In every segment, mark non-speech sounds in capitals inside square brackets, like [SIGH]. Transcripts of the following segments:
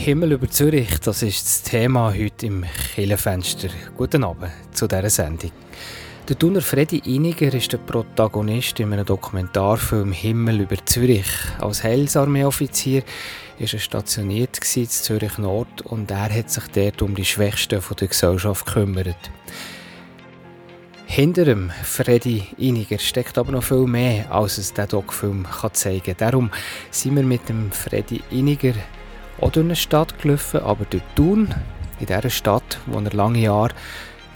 Himmel über Zürich, das ist das Thema heute im Killenfenster. Guten Abend zu dieser Sendung. Der Thuner Freddy Iniger ist der Protagonist in einem Dokumentarfilm Himmel über Zürich. Als Heilsarmeeoffizier war er stationiert in Zürich Nord und er hat sich dort um die Schwächsten der Gesellschaft gekümmert. Hinter dem Freddy Iniger steckt aber noch viel mehr, als es der Doc-Film zeigen kann. Darum sind wir mit dem Freddy Iniger auch durch eine Stadt gelaufen, aber durch Thun, in dieser Stadt, wo er lange Jahre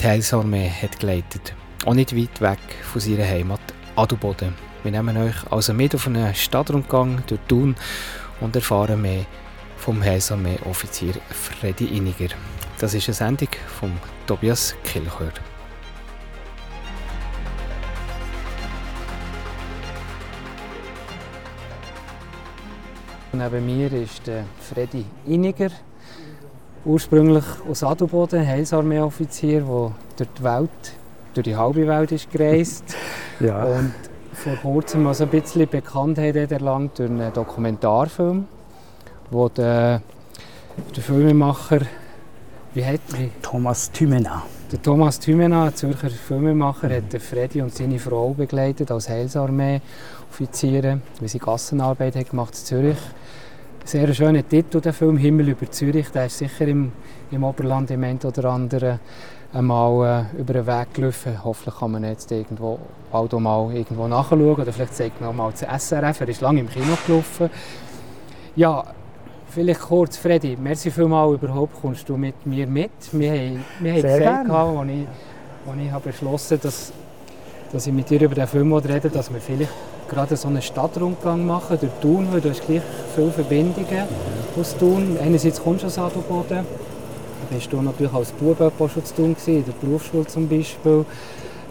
die Heilsarmee hat geleitet. Auch nicht weit weg von seiner Heimat Adelboden. Wir nehmen euch also mit auf einen Stadtrundgang durch Thun und erfahren mehr vom Heilsarmee-Offizier Freddy Iniger. Das ist eine Sendung von Tobias Kilchör. Neben mir ist der Freddy Iniger, ursprünglich aus Adelboden, Heilsarmee-Offizier, der durch die Welt, durch die halbe Welt ist gereist. [LAUGHS] ja. Und vor kurzem also ein bisschen Bekanntheit erlangt durch einen Dokumentarfilm, wo der, der Filmemacher, wie heißt er? Thomas Thümena. Der Thomas Thümena, ein Zürcher Filmemacher, hat Freddy und seine Frau begleitet als Heilsarmee-Offiziere, wie sie Gassenarbeit hat gemacht in Zürich sehr schöner Titel, der Film «Himmel über Zürich». Der ist sicher im, im Oberland im einen oder anderen einmal äh, über den Weg gelaufen. Hoffentlich kann man jetzt irgendwo bald mal irgendwo nachschauen oder vielleicht zeigt man mal das SRF. Er ist lange im Kino gelaufen. Ja, vielleicht kurz, Freddy, merci vielmals überhaupt, kommst du mit mir mit. Wir haben, wir haben gesagt, als ich, als ich habe beschlossen dass, dass ich mit dir über den Film rede, dass wir vielleicht gerade so einen Stadtrundgang machen durch Thun, weil du hast gleich viele Verbindungen aus Thun. Einerseits kommst du aus Adelboden, bist du natürlich als Bube schon zu Thun gewesen, in der Berufsschule zum Beispiel.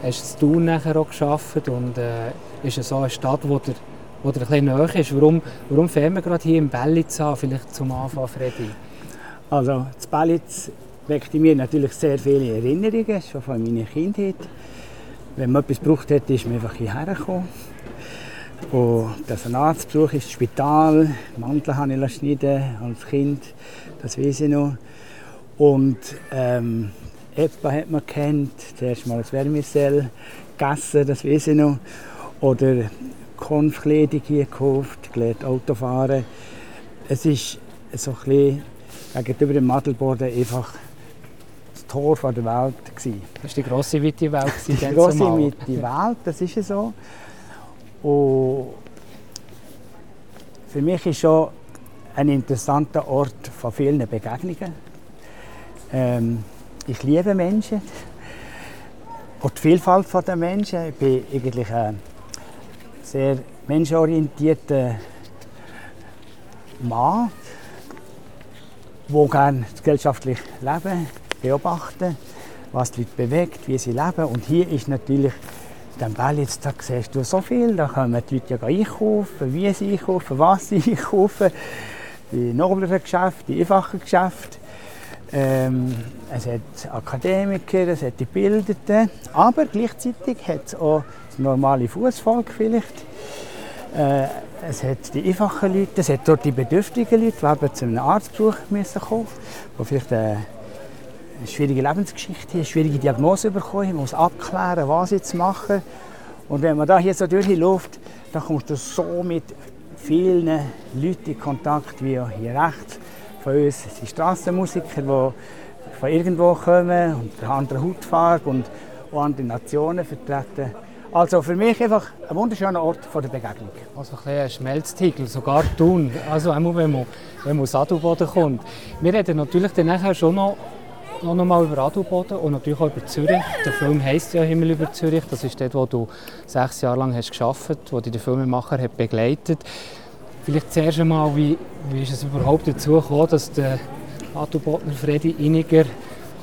Hast du Thun nachher auch gearbeitet und äh, ist so eine Stadt, wo der wo der ein näher ist. Warum, warum fahren wir gerade hier im Bellitz an, vielleicht zum Anfang, Freddy? Also, das Bellitz weckt in mir natürlich sehr viele Erinnerungen, schon von meiner Kindheit. Wenn man etwas gebraucht hat, ist man einfach hierher gekommen. Und ein Arztbesuch ins Spital, Mantel habe ich schneiden als Kind, das weiß ich noch. Und ähm, Epa hat man kennt, zuerst mal das Wärmesell gegessen, das weiß ich noch. Oder Konfkleidung hier gekauft, gelernt Autofahren. Es ist so ein bisschen gegenüber dem Madelboden einfach das Tor der Welt. Gewesen. Das war die grosse, weite Welt. Die grosse, weite Welt, das ist so. Für mich ist schon ein interessanter Ort von vielen Begegnungen. Ähm, ich liebe Menschen und die Vielfalt der Menschen. Ich bin eigentlich ein sehr menschenorientierter Mann, der gerne das gesellschaftliche Leben beobachten, was die Leute bewegt, wie sie leben. Und hier ist natürlich dem Bellitz, da siehst du so viel, da können die Leute ja einkaufen, wie sie einkaufen, was sie [LAUGHS] einkaufen, die nobleren Geschäfte, die einfachen Geschäfte. Ähm, es hat Akademiker, es hat die Bildeten, aber gleichzeitig hat es auch das normale Fußvolk vielleicht. Äh, es hat die einfachen Leute, es hat dort die bedürftigen Leute, die eben zu einem Arztbesuch müssen kommen, die vielleicht äh, eine schwierige Lebensgeschichte, eine schwierige Diagnose bekommen, man muss abklären, was jetzt machen. Und wenn man da hier so durchläuft, dann kommst du so mit vielen Leuten in Kontakt, wie hier rechts von uns sind Strassenmusiker, die von irgendwo kommen und eine andere Hautfarbe und andere Nationen vertreten. Also für mich einfach ein wunderschöner Ort der Begegnung. Also ein, ein Schmelztiegel, sogar Thun, also einmal wenn man, wenn man aus Adelboden kommt. Wir reden natürlich dann nachher schon noch noch einmal über Adelboden und natürlich auch über Zürich. Der Film heisst ja «Himmel über Zürich». Das ist dort, wo du sechs Jahre lang hast gearbeitet hast, wo dich der Filmemacher hat begleitet Vielleicht zuerst einmal, wie, wie ist es überhaupt dazu gekommen, dass der Adelbodner Freddy Iniger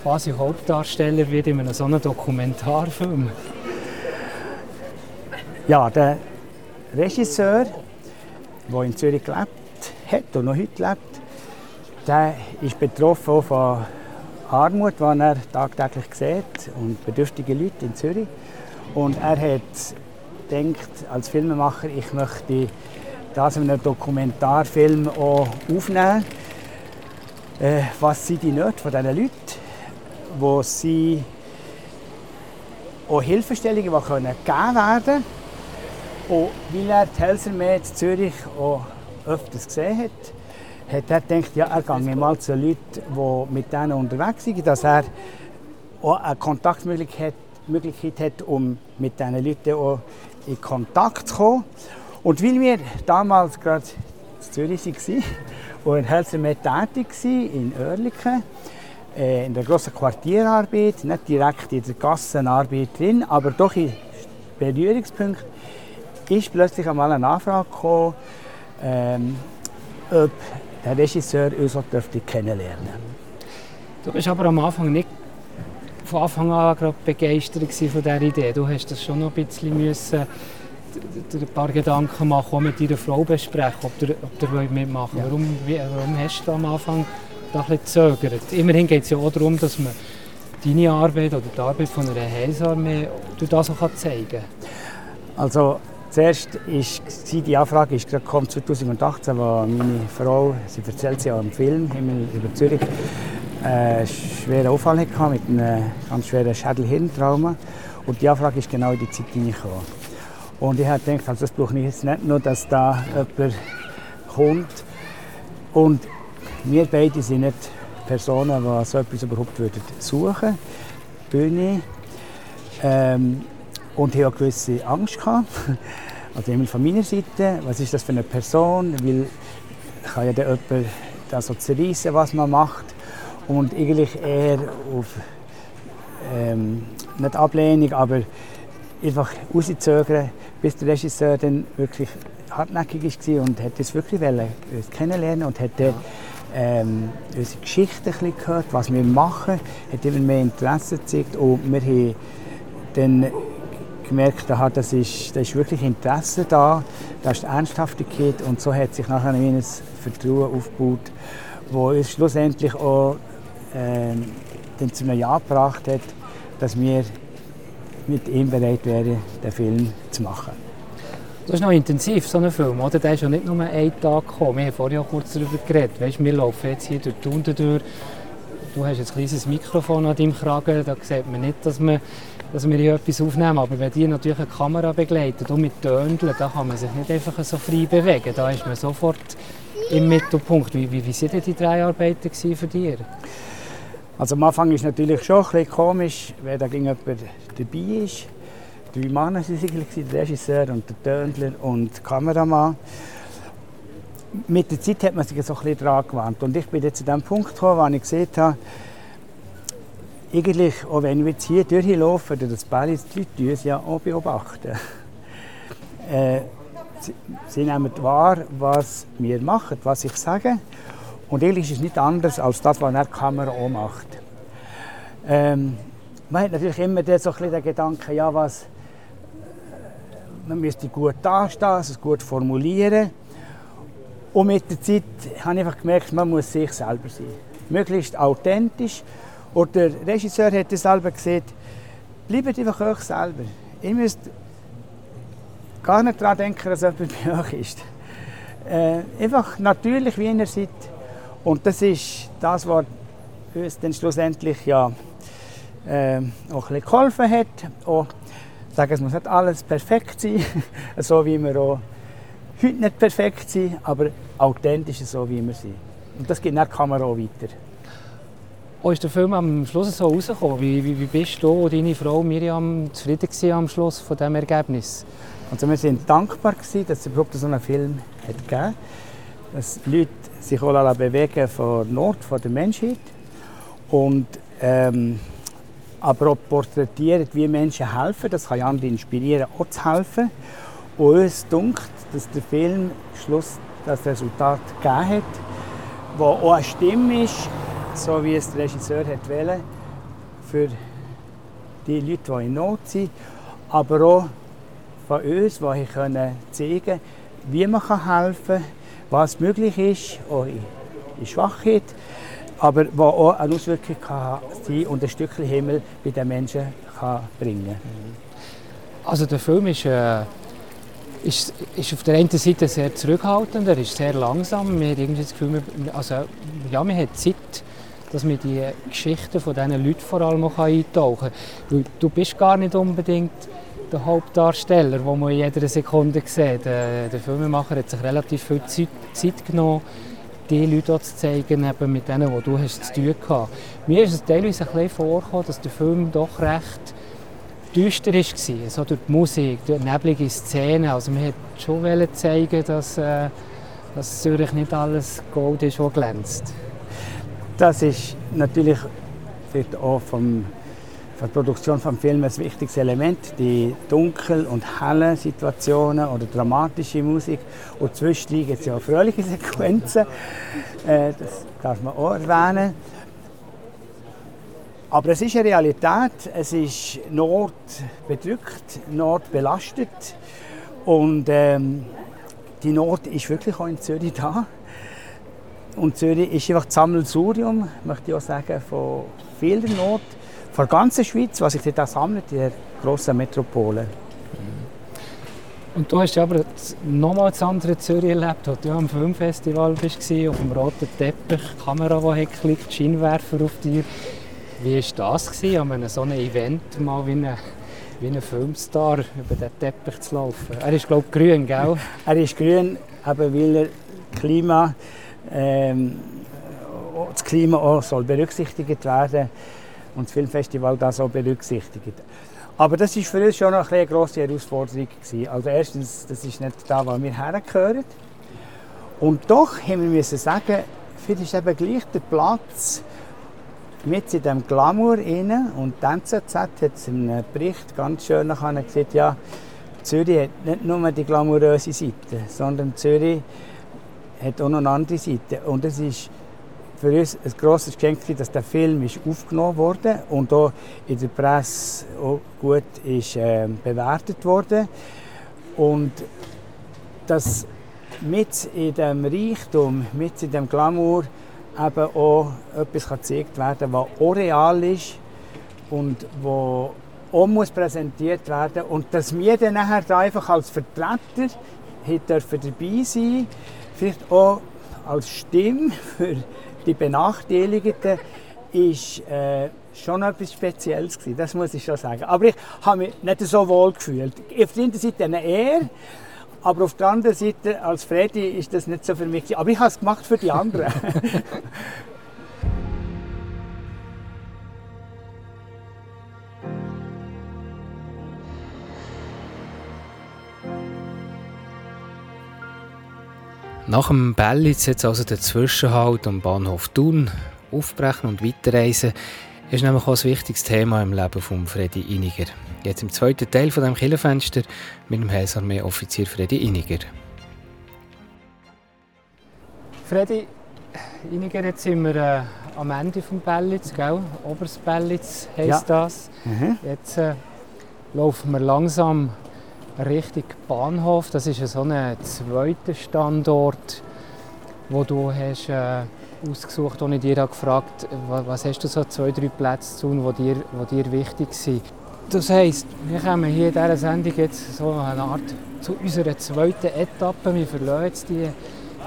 quasi Hauptdarsteller wird in einem so einem Dokumentarfilm? Ja, der Regisseur, der in Zürich gelebt hat und noch heute lebt, der ist betroffen von Armut, die er tagtäglich sieht und bedürftige Leute in Zürich. Und er hat gedacht, als Filmemacher, ich möchte das in einem Dokumentarfilm auch aufnehmen. äh, was sind die Nöte von diesen Leuten, wo sie auch Hilfestellungen, die können gegeben werden Und weil er die Helsermäh in Zürich auch öfters gesehen hat, hat er gedacht, ja, er gehe mal zu Leuten, die mit denen unterwegs sind, dass er auch eine Kontaktmöglichkeit Möglichkeit hat, um mit diesen Leuten auch in Kontakt zu kommen. Und weil wir damals gerade in Zürich waren und in Helsermäh tätig waren, in Oerlikon, äh, in der grossen Quartierarbeit, nicht direkt in der Gassenarbeit drin, aber doch in Berührungspunkten, ist plötzlich einmal eine Anfrage gekommen, ähm, ob der Regisseur uns auch kennenlernen dürfte. Du bist aber am Anfang nicht von Anfang an gerade begeistert von dieser Idee. Du hast das schon noch ein bisschen müssen, ein paar Gedanken machen, auch mit deiner Frau besprechen, ob du, ob du mitmachen ja. warum, warum hast du am Anfang da ein bisschen gezögert? Immerhin geht es ja auch darum, dass man deine Arbeit oder die Arbeit von einer Heilsarmee durch das auch zeigen kann. Also zuerst ist die Anfrage ist gerade 2018, wo meine Frau, sie erzählt sie ja im Film Himmel über Zürich, einen schweren Unfall hatte mit einem ganz schweren Schädelhirntrauma. Und die Anfrage ist genau in die Zeit hineingekommen. Und ich habe gedacht, also das brauche ich jetzt nicht nur, dass da jemand kommt. Und wir beide sind nicht Personen, die so etwas überhaupt suchen würden. Ähm, und ich hatte eine gewisse Angst. Gehabt. Also von meiner Seite, was ist das für eine Person? Weil kann ja dann jemand das so zerreissen, was man macht und eigentlich eher auf ähm, nicht Ablehnung, aber einfach rauszögern, bis der Regisseur dann wirklich hartnäckig war und hat es wirklich uns kennenlernen und hat dann, ähm, unsere Geschichte ein gehört, was wir machen, hat immer mehr Interesse gezeigt und wir haben dann gemerkt, aha, das ist, da ist wirklich Interesse da, da ist Ernsthaftigkeit und so hat sich nachher ein Vertrauen aufgebaut, wo uns schlussendlich auch äh, zu einem Ja gebracht hat, dass wir mit ihm bereit wären, den Film zu machen. Das ist noch intensiv, so ein Film, oder? Der ist ja nicht nur einen Tag gekommen. Wir haben vorhin auch kurz darüber geredet. Weißt, wir laufen jetzt hier durch die Hunde durch. Du hast ein kleines Mikrofon an deinem Kragen, da sieht man nicht, dass wir, dass wir hier etwas aufnehmen. Aber wenn die natürlich eine Kamera begleitet und mit Töndeln, da kann man sich nicht einfach so frei bewegen. Da ist man sofort im Mittelpunkt. Wie, wie, wie waren die drei Arbeiten für dich? Also am Anfang ist es natürlich schon ein komisch, wenn da jemand dabei ist. Drei Männer waren es, der Regisseur und der Tönler und der Kameramann. Mit der Zeit hat man sich so ein bisschen daran gewandt. Und ich bin jetzt zu dem Punkt gekommen, wo ich gesehen habe, eigentlich, auch wenn wir jetzt hier durchlaufen, das Ball, die Leute uns ja auch beobachten. [LAUGHS] Äh, sie, sie nehmen wahr, was wir machen, was ich sage. Und eigentlich ist es nicht anders als das, was eine Kamera auch macht. Ähm, man hat natürlich immer so ein den Gedanken, ja, was, man müsste gut dastehen, es gut formulieren. Und mit der Zeit habe ich einfach gemerkt, man muss sich selber sein. Möglichst authentisch. Und der Regisseur hat es selber gesagt, bleibt einfach euch selber. Ihr müsst gar nicht daran denken, dass jemand bei [LAUGHS] euch ist. Äh, einfach natürlich, wie ihr seid. Und das ist das, was uns dann schlussendlich ja, äh, auch ein geholfen hat. Auch, sagen, es muss nicht alles perfekt sein, [LAUGHS] so wie wir auch heute nicht perfekt sind, aber authentisch so, wie wir sind. Und das geht nach Kamera auch weiter. Wo ist der Film am Schluss so rausgekommen? Wie, wie, wie bist du und deine Frau Miriam zufrieden am Schluss von diesem Ergebnis? Also wir sind dankbar, gewesen, dass es überhaupt so einen Film hat gegeben hat. Dass Leute sich auch bewegen von Not von der Menschheit und ähm, aber auch porträtieren, wie Menschen helfen. Das kann andere inspirieren, auch zu helfen. Und uns dunkt, dass der Film Schluss das Resultat gegeben hat, wo auch eine Stimme ist, so wie es der Regisseur hat wollen, für die Leute, die in Not sind, aber auch von uns, die können zeigen wie man helfen kann, was möglich ist, auch in Schwachheit, aber wo auch eine Auswirkung kann sein und ein Stückchen Himmel bei den Menschen kann bringen Also der Film ist äh, ist, ist auf der einen Seite sehr zurückhaltend, er ist sehr langsam. Wir haben irgendwie das Gefühl, also, ja, man hat Zeit, dass man die Geschichten von diesen Leuten vor allem auch eintauchen kann. du bist gar nicht unbedingt der Hauptdarsteller, den man in jeder Sekunde sieht. Der, der Filmemacher hat sich relativ viel Zeit, genommen, die Leute zu zeigen, eben mit denen, die du hast zu tun hast. Mir ist es teilweise ein bisschen vorgekommen, dass der Film doch recht düster war, so durch die Musik, durch neblige Szenen. Also man wollte schon zeigen, dass, äh, dass Zürich nicht alles Gold ist, was glänzt. Das ist natürlich auch vom, von der Produktion des Films ein wichtiges Element, die dunkel- und hellen Situationen oder dramatische Musik. Und zwischendurch gibt es ja auch fröhliche [LAUGHS] Sequenzen, äh, das darf man auch erwähnen. Aber es ist eine Realität, es ist Nord bedrückt, Nord belastet und ähm, die Not ist wirklich auch in Zürich da. Und Zürich ist einfach das Sammelsurium, möchte ich auch sagen, von vieler Not, von der ganzen Schweiz, was sich dort auch sammelt, in der grossen Metropole. Und du hast aber nochmal das andere Zürich erlebt, als du am Filmfestival warst, auf dem roten Teppich, die Kamera, die geklickt, Scheinwerfer auf dir. Wie war das, gewesen, an so einem Event mal wie ein, wie ein Filmstar über den Teppich zu laufen? Er ist, glaube ich, grün, gell? er ist grün, eben weil er Klima, ähm, das Klima auch soll berücksichtigt werden und das Filmfestival das auch berücksichtigt. Aber das war für uns schon eine grosse Herausforderung. Gewesen. Also erstens, das ist nicht da, wo wir hergehören. Und doch haben wir müssen sagen, vielleicht ist eben gleich der Platz, mit in diesem Glamour rein. Und die NZZ hat es in einem Bericht ganz schön gesagt, ja, Zürich hat nicht nur die glamouröse Seite, sondern Zürich hat auch noch eine andere Seite. Und es ist für uns ein grosses Geschenk, dass der Film ist aufgenommen wurde und auch in der Presse auch gut ist, äh, bewertet wurde. Und dass mit in dem Reichtum, mit in dem Glamour eben auch etwas gezeigt werden was auch real ist und wo auch muss präsentiert werden und dass wir dann nachher da einfach als Vertreter dürfen dabei sein vielleicht auch als Stimme für die Benachteiligten ist äh, schon etwas Spezielles gewesen, das muss ich schon sagen. Aber ich habe mich nicht so wohl gefühlt. Auf der einen Seite eine Ehre, aber auf der anderen Seite, als Freddy, ist das nicht so für mich. Aber ich habe es gemacht für die anderen. [LAUGHS] Nach dem Bellitz jetzt also der Zwischenhalt am Bahnhof Thun aufbrechen und weiterreisen ist nämlich auch ein wichtiges Thema im Leben von Freddy Iniger. Jetzt im zweiten Teil von dem Killenfenster mit dem Heilsarmee-Offizier Freddy Iniger. Freddy Iniger, jetzt sind wir äh, am Ende des Bellitz, gell? Oberes Bellitz heisst ja. das. Mhm. Jetzt äh, laufen wir langsam Richtung Bahnhof. Das ist so ein zweiter Standort, wo du hast, äh, ausgesucht und ich dir gefragt was hast du so zwei, drei Plätze zu tun, die dir, die dir wichtig sind. Das heisst, wir kommen hier in dieser Sendung jetzt so eine Art zu unserer zweiten Etappe. Wir verlassen jetzt die,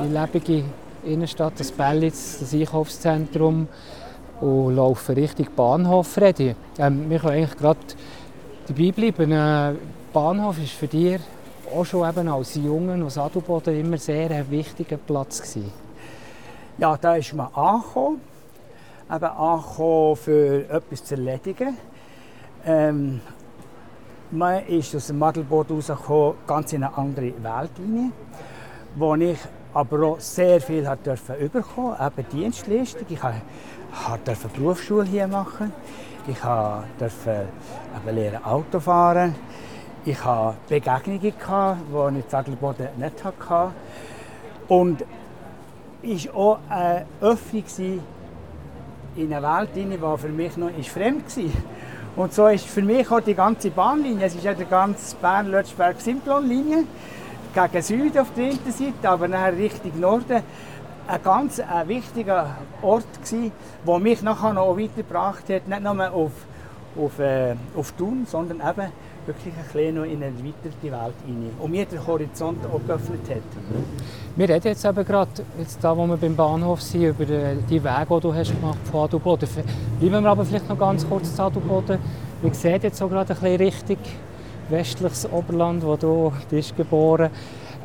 die lebige Innenstadt, das Bellitz, das Einkaufszentrum und laufen Richtung Bahnhof. Ähm, wir können eigentlich gerade dabei bleiben. Äh, Bahnhof ist für dich auch schon eben als Jungen aus Adelboden immer sehr ein wichtiger Platz gewesen. Ja, da ist man angekommen. Eben angekommen, für etwas zu erledigen. Ähm, man ist aus dem Adelboden rausgekommen, ganz in eine andere Welt hinein, wo ich aber auch sehr viel hat dürfen bekommen, eben Dienstleistung. Ich durfte Berufsschule hier machen. Ich durfte lernen Auto fahren. Ich hatte Begegnungen, die ich in Adelboden nicht hatte. Und war auch eine Öffnung in eine Welt, die für mich noch fremd war. Und so ist für mich auch die ganze Bahnlinie, es ist ja die ganze Bern-Lötschberg-Simplon-Linie, gegen Süden auf der einen Seite, aber nachher Richtung Norden, ein ganz ein wichtiger Ort der mich nachher noch weitergebracht hat, nicht nur auf, auf, äh, auf Thun, sondern eben wirklich ein bisschen noch in eine erweiterte Welt hinein und mir den Horizont auch geöffnet hat. Wir reden jetzt eben gerade, jetzt da, wo wir beim Bahnhof sind, über die Wege, die du hast gemacht von Adelboden. Bleiben wir aber vielleicht noch ganz kurz zu Adelboden. Wir sehen jetzt so gerade ein bisschen Richtung westliches Oberland, wo du bist geboren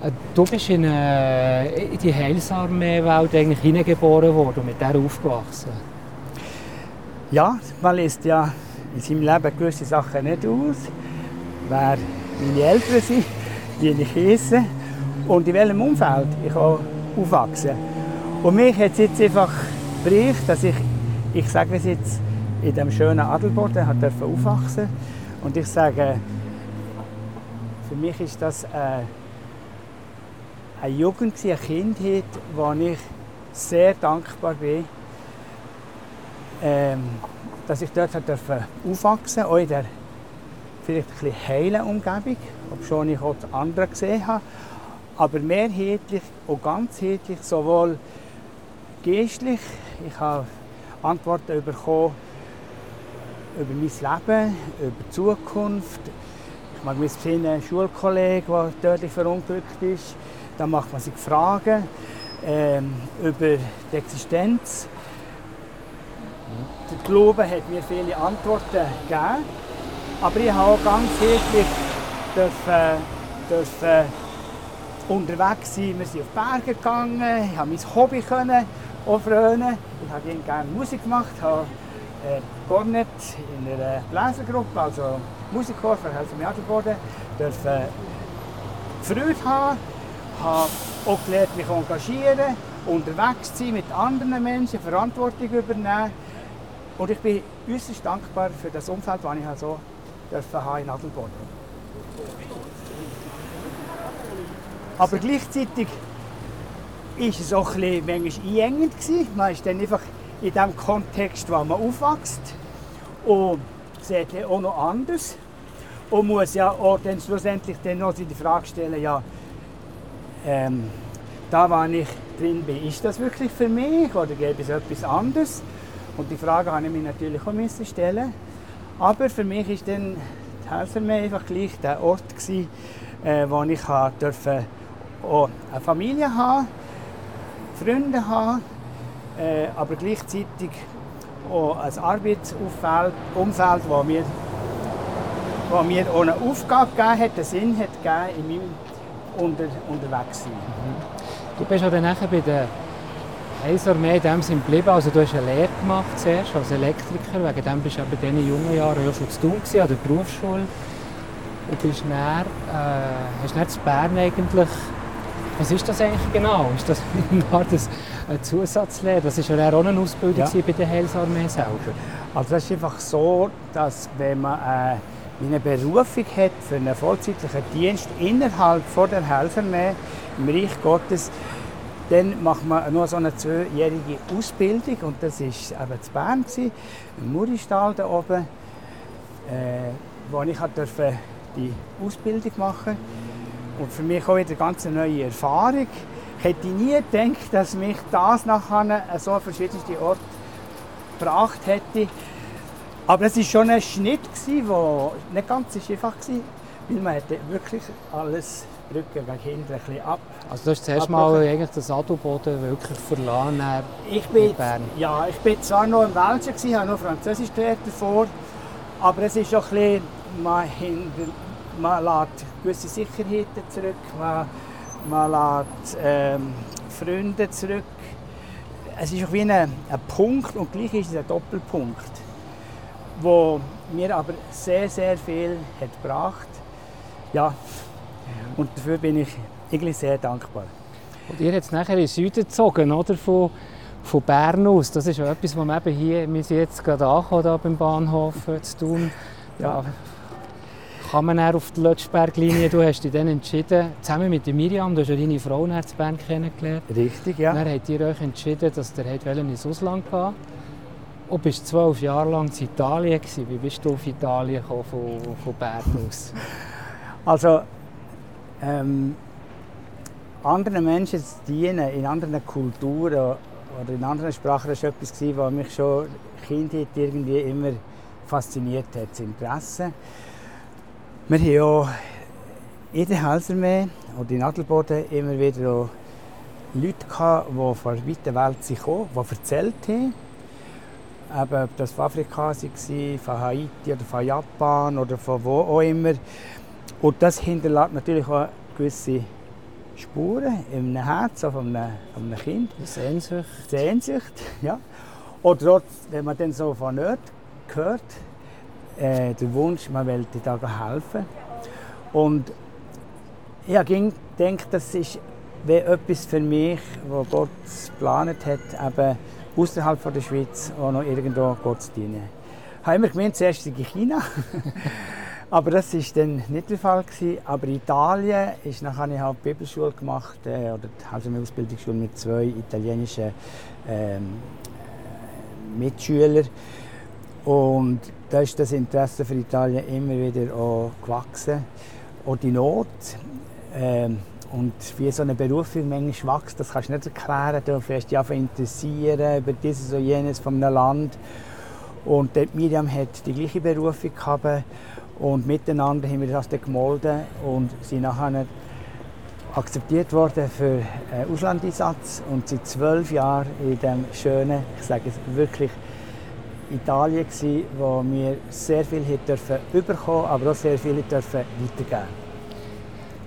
äh, Du bist in, äh, in die Heilsarmee-Welt eigentlich hineingeboren worden und mit der aufgewachsen. Ja, man liest ja in seinem Leben gewisse Sachen nicht aus. Wer meine Eltern sind, wie ich heiße und in welchem Umfeld ich auch aufwachse. Und mich hat es jetzt einfach gebracht, dass ich, ich sage es jetzt, in diesem schönen Adelboden aufwachsen Und ich sage, für mich ist das äh, eine Jugend, eine Kindheit, wo ich sehr dankbar bin, ähm, dass ich dort aufwachsen durfte, auch in der vielleicht ein bisschen heilen Umgebung, obwohl ich auch andere gesehen habe. Aber mehrheitlich und ganzheitlich, sowohl geistlich, ich habe Antworten bekommen über mein Leben, über die Zukunft. Ich mag mich einen Schulkollegen, der tödlich verunglückt ist. Dann macht man sich Fragen ähm, über die Existenz. Der Glaube hat mir viele Antworten gegeben. Aber ich habe auch ganz wirklich dürfen, dürfen unterwegs sein. Wir sind auf Berge gegangen, ich habe mein Hobby können frönen. Ich habe gerne Musik gemacht, habe äh, Cornet in einer Bläsergruppe, also Musikchor für Helfen Adelboden, dürfen Freude haben, habe auch gelernt, mich engagieren, unterwegs sein mit anderen Menschen, Verantwortung übernehmen. Und ich bin äußerst dankbar für das Umfeld, das ich so haben in Adelboden. Aber gleichzeitig war es auch ein bisschen manchmal einengend. Man ist dann einfach in dem Kontext, wo man aufwächst und sieht auch noch anders und muss ja auch dann schlussendlich dann noch die Frage stellen, ja, ähm, da, wo ich drin bin, ist das wirklich für mich oder gäbe es etwas anderes? Und die Frage habe ich mir natürlich auch stellen aber für mich ist dann die Helfermee einfach gleich der Ort gewesen, äh, wo ich durfte auch eine Familie haben, Freunde haben, äh, aber gleichzeitig auch ein Arbeitsumfeld, Umfeld, wo mir, wo mir auch eine Aufgabe gegeben hat, einen Sinn hat gegeben in meinem Unter Unterwegssein. Mhm. Du bist ja dann nachher bei der Heilsarmee in dem Sinne geblieben. Also du hast eine Lehre gemacht zuerst als Elektriker, wegen dem bist du eben in diesen jungen Jahren ja schon zu tun gewesen, an der Berufsschule. Und bist dann, äh, hast dann in Bern eigentlich, was ist das eigentlich genau? Ist das [LAUGHS] eine Zusatzlehre? Das war ja auch eine Ausbildung ja. bei der Heilsarmee selber. Also das ist einfach so, dass wenn man äh, eine Berufung hat für einen vollzeitlichen Dienst innerhalb von der Helferarmee im Reich Gottes, dann macht man nur so eine zweijährige Ausbildung und das war eben zu Bern, im Muristal da oben, äh, wo ich durfte die Ausbildung machen und für mich auch wieder eine ganz neue Erfahrung. Ich hätte nie gedacht, dass mich das nachher so an verschiedenste Orte gebracht hätte. Aber es war schon ein Schnitt, der nicht ganz einfach war, weil man wirklich alles Brücken gegen hinten ein bisschen ab. Also du hast zuerst mal eigentlich das Adelboden wirklich verlassen ich bin, Bern? Ja, ich bin zwar noch im Welschen, gewesen, habe noch Französisch gelernt davor, aber es ist auch ein bisschen, man, hinter, man lässt gewisse Sicherheiten zurück, man, man lässt ähm, Freunde zurück. Es ist auch wie ein, ein Punkt und gleich ist es ein Doppelpunkt, wo mir aber sehr, sehr viel hat gebracht. Ja, und dafür bin ich eigentlich sehr dankbar. Und ihr jetzt nachher in den Süden gezogen, oder? Von, von Bern aus. Das ist ja etwas, was wir eben hier, wir sind jetzt gerade angekommen, da beim Bahnhof zu tun. Ja. Kann man auf die Lötschberglinie, du hast dich dann entschieden, zusammen mit Miriam, du hast ja deine Frau in Bern kennengelernt. Richtig, ja. Dann habt ihr euch entschieden, dass ihr ins Ausland gehen und bist zwölf Jahre lang in Italien gewesen. Wie bist du auf Italien gekommen, von, von Bern aus? Also ähm, anderen Menschen zu dienen, in anderen Kulturen oder in anderen Sprachen, das war etwas, was mich schon Kindheit irgendwie immer fasziniert hat, das Interesse. Wir haben ja in der Halsermeer oder in Adelboden immer wieder auch Leute gehabt, die von der weiten Welt sind gekommen, die erzählt haben. Eben, ob das von Afrika war, von Haiti oder von Japan oder von wo auch immer. Und das hinterlässt natürlich auch gewisse Spuren im Herz von einem, von einem Kind. Sehnsucht. Sehnsucht, [LAUGHS] ja. Oder auch, wenn man dann so von Nerd hört, äh, der Wunsch, man will da helfen. Und ich habe gedacht, das ist wie etwas für mich, was Gott geplant hat, eben außerhalb der Schweiz auch noch irgendwo Gott zu dienen. Ich habe immer gemeint, zuerst in China. [LAUGHS] Aber das war dann nicht der Fall. Gewesen. Aber in Italien ist, habe ich halt die Bibelschule gemacht, äh, oder also eine Ausbildungsschule mit zwei italienischen ähm, Mitschülern. Und da ist das Interesse für Italien immer wieder auch gewachsen. Auch die Not. Ähm, und wie so eine Berufung manchmal wächst, das kannst du nicht erklären. Du fährst dich einfach interessieren über dieses und jenes von einem Land. Und Miriam hat die gleiche Berufung gehabt. Und miteinander haben wir das dann gemolden und sind nachher akzeptiert worden für einen Auslandeinsatz und seit zwölf Jahren in dem schönen, ich sage es wirklich, Italien gsi, wo wir sehr viel dürfen überkommen, aber auch sehr viel dürfen weitergeben.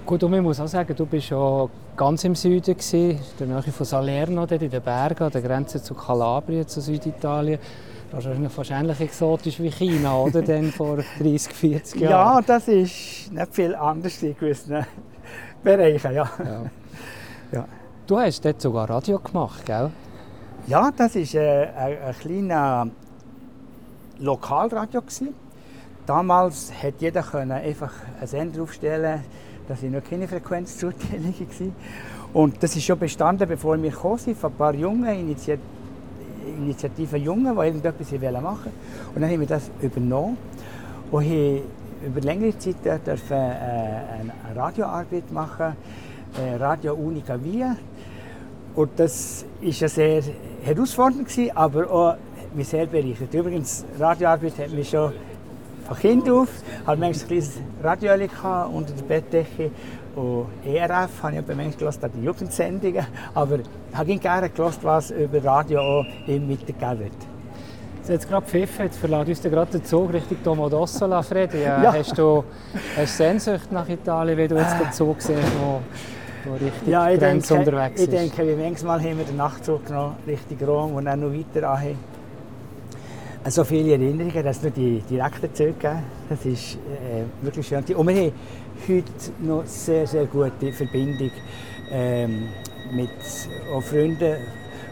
Gut, und ich muss auch sagen, du bist ja ganz im Süden gsi, in der Nähe von Salerno, in den Bergen, an der Grenze zu Kalabrien, zu Süditalien. Das ist fast ähnlich exotisch wie China, oder? Dann vor 30, 40 Jahren. Ja, das ist nicht viel anders in gewissen Bereichen, ja. ja. ja. Du hast dort sogar Radio gemacht, gell? Ja, das war äh, ein, ein kleiner Lokalradio. Gewesen. Damals konnte jeder einfach einen Sender aufstellen, das war noch keine Frequenzzuteilung. Und das ist schon bestanden, bevor wir gekommen sind, von ein paar jungen Initiativen Initiative Jungen, die irgendetwas machen wollten. Und dann haben wir das übernommen und haben über längere Zeit dürfen, äh, eine Radioarbeit machen, äh, Radio Unica Via. Und das war ja sehr herausfordernd, aber auch mich sehr bereichert. Übrigens, Radioarbeit hat mich schon von Kind auf, hatte manchmal ein kleines Radio unter der Bettdecke und ERF habe ich manchmal gehört, die Jugendsendungen, aber ich habe gerne gehört, was über Radio auch ihm weitergegeben wird. Jetzt gerade pfiffen, jetzt verlässt uns gerade der Zug Richtung Domodossola, Freddy. Ja. Hast du hast Sehnsucht nach Italien, wie du jetzt den Zug siehst, wo, wo Richtung ja, ich denke, unterwegs ist? Ich denke, wie manchmal haben wir den Nachtzug genommen Richtung Rom und dann noch weiter an. So viele Erinnerungen, dass es nur die direkten Züge gegeben Das ist äh, wirklich schön. Und wir haben heute noch sehr, sehr gute Verbindung ähm, mit auch Freunden.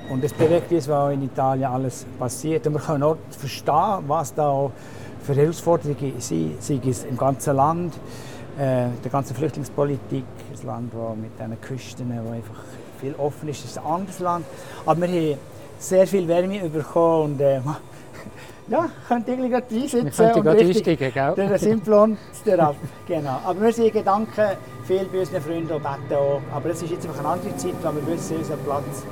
Und es bewegt uns, was in Italien alles passiert. Und wir können auch verstehen, was da auch für Herausforderungen sind, sei es im ganzen Land, äh, der ganzen Flüchtlingspolitik, ein Land wo mit diesen Küsten, wo einfach viel offen ist, ist ein anderes Land. Aber wir haben sehr viel Wärme bekommen und äh, ja, könnt ihr gleich reinsitzen und einsteigen, gell? den Simplon ab. genau. Aber wir sind Gedanken viel bei unseren Freunden und beten auch. Aber es ist jetzt einfach eine andere Zeit, weil wir wissen, unser Platz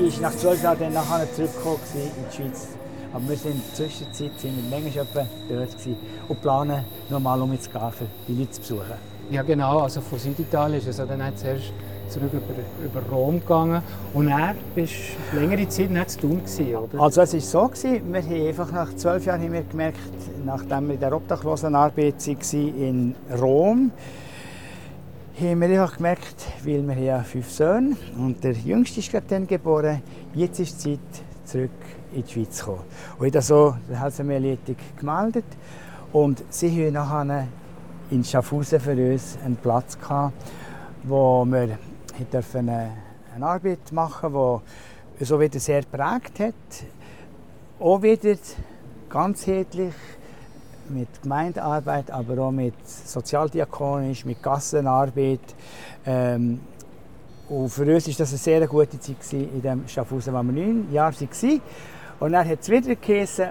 ist nach zwölf Jahren dann nachher zurückgekommen in die Schweiz. Aber wir sind in der Zwischenzeit sind wir manchmal dort gewesen und planen, nochmal um zu gehen, für die Leute zu besuchen. Ja genau, also von Süditalien ist es dann zuerst zurück über, über Rom gegangen. Und er bist längere Zeit nicht zu tun oder? Also es war so, gewesen, wir haben einfach nach zwölf Jahren haben wir gemerkt, nachdem wir in der Obdachlosenarbeit waren in Rom, haben wir einfach gemerkt, weil wir ja fünf Söhne und der Jüngste ist gerade dann geboren, jetzt ist die Zeit, zurück in die Schweiz zu kommen. Und ich habe so der Helsenmeerleitung gemeldet und sie haben nachher in Schaffhausen für uns einen Platz gehabt, wo wir ich durfte eine, eine Arbeit machen, die so wieder sehr prägt hat. Auch wieder ganzheitlich mit Gemeindearbeit, aber auch mit sozialdiakonisch, mit Gassenarbeit. Ähm, und für uns war das eine sehr gute Zeit in dem Schaffhausen, wo wir neun Jahre waren. Und dann hat es wieder geheißen,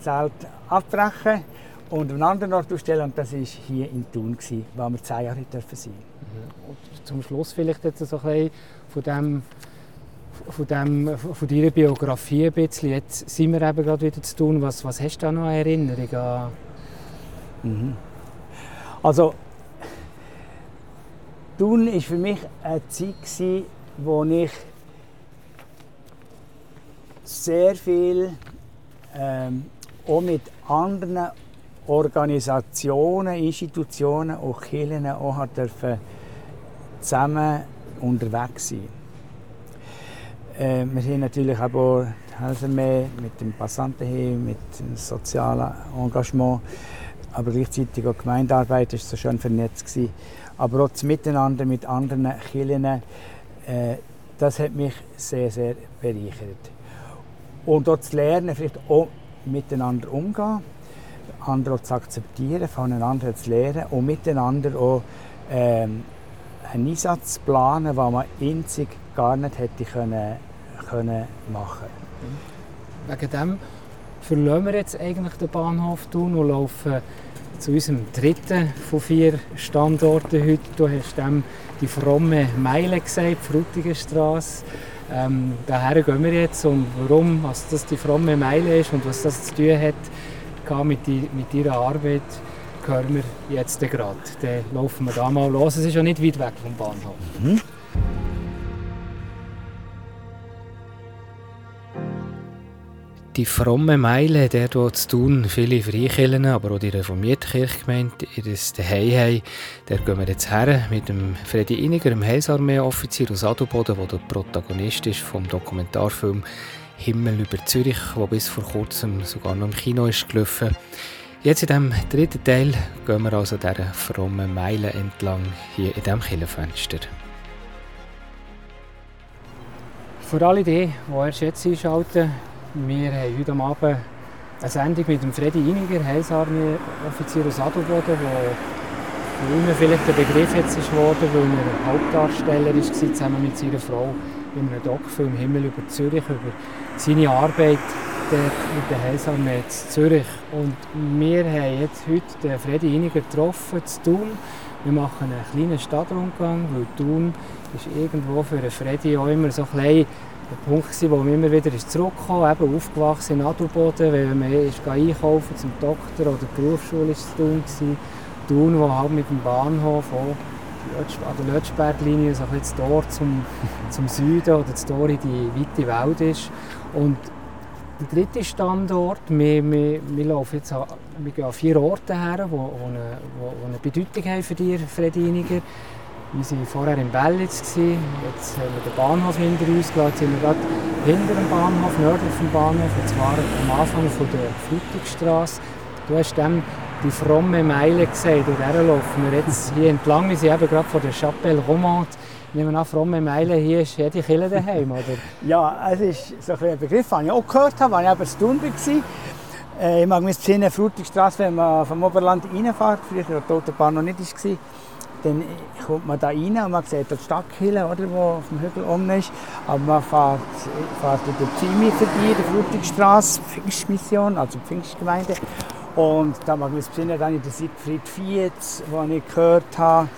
Zelt abbrechen und einen anderen Ort aufstellen. Und das war hier in Thun, wo wir zehn Jahre sein durften. Mhm zum Schluss vielleicht jetzt so ein von dem von, dem, von deiner Biografie ein bisschen. Jetzt sind wir eben gerade wieder zu tun. Was, was hast du da noch an Erinnerungen Mhm. Also, Thun war für mich eine Zeit, gewesen, wo ich sehr viel ähm, auch mit anderen Organisationen, Institutionen und Kirchen auch dürfen zusammen unterwegs sein. Äh, wir haben natürlich auch helfen mehr mit dem Passantenheim, mit dem sozialen Engagement, aber gleichzeitig auch Gemeindearbeit ist so schön vernetzt gewesen. Aber auch das Miteinander mit anderen Kirchen, äh, das hat mich sehr, sehr bereichert. Und dort zu lernen, vielleicht auch miteinander umgehen, andere zu akzeptieren, voneinander zu lernen und miteinander auch ähm, einen Einsatz planen, den man einzig gar nicht hätte können, können machen Wegen dem verlassen wir jetzt eigentlich den Bahnhof Thun und laufen zu unserem dritten von vier Standorten heute. Du hast dem die fromme Meile gesagt, Frutigenstraße. Ähm, daher gehen wir jetzt und warum was das die fromme Meile ist und was das zu tun hat mit, die, mit ihrer Arbeit, hören wir jetzt gerade. Dann laufen wir da mal los. Es ist ja nicht weit weg vom Bahnhof. Mhm. Die fromme Meile, der dort zu tun, viele Freikirchen, aber auch die reformierte Kirchgemeinde, ihr Zuhause haben, der gehen wir jetzt her mit dem Freddy Iniger, dem Heilsarmee-Offizier aus Adelboden, der der Protagonist ist vom Dokumentarfilm Himmel über Zürich, der bis vor kurzem sogar noch im Kino ist gelaufen. Jetzt in diesem dritten Teil gehen wir also dieser frommen Meile entlang hier in diesem Kirchenfenster. Für alle die, die erst jetzt einschalten, wir haben heute Abend eine Sendung mit dem Freddy Iniger, Heilsarmee-Offizier aus Adelboden, der für ihn vielleicht der Begriff jetzt ist worden, weil er Hauptdarsteller war, zusammen mit seiner Frau in einem Doc-Film Himmel über Zürich, über seine Arbeit mit der Heilsarmee in Zürich. Und wir haben jetzt heute den Freddy Iniger getroffen, zu Thun. Wir machen einen kleinen Stadtrundgang, weil Thun ist irgendwo für einen Freddy auch immer so ein bisschen der Punkt, wo man immer wieder zurückkam, eben aufgewachsen in Adelboden, wenn man ist einkaufen zum Doktor oder die Berufsschule war es tun. Thun, wo halt mit dem Bahnhof auch an der Lötschberglinie so das Tor zum, zum Süden oder das Tor in die weite Welt ist. Und der dritte Standort, wir, wir, wir, laufen jetzt an, wir gehen an vier Orte her, die eine, wo, wo eine Bedeutung haben für die Frediniger. Wir waren vorher in Bellitz, jetzt haben wir den Bahnhof hinter uns gelassen, jetzt sind wir gerade hinter dem Bahnhof, nördlich vom Bahnhof, und zwar am Anfang von der Frutigstraße. Du hast dem die fromme Meile gesehen, durch der laufen wir jetzt hier entlang, wir sind eben gerade von der Chapelle Romande. Ich nehme an, fromme Meile, hier ist jede Kille daheim, oder? [LAUGHS] Ja, es ist so ein Begriff, den ich auch gehört habe, als ich eben in Thun war. Äh, ich mag mich besinnen, Frutigstraße, wenn man vom Oberland reinfährt, früher war die Autobahn noch nicht war, dann kommt man da rein und man sieht die Stadtkille, die auf dem Hügel oben ist. Aber man fährt, fährt durch die Zimi vorbei, die Frutigstraße, Pfingstmission, also Pfingstgemeinde. Und da mag ich mich besinnen, dann in der Siegfried Fietz, den ich gehört habe,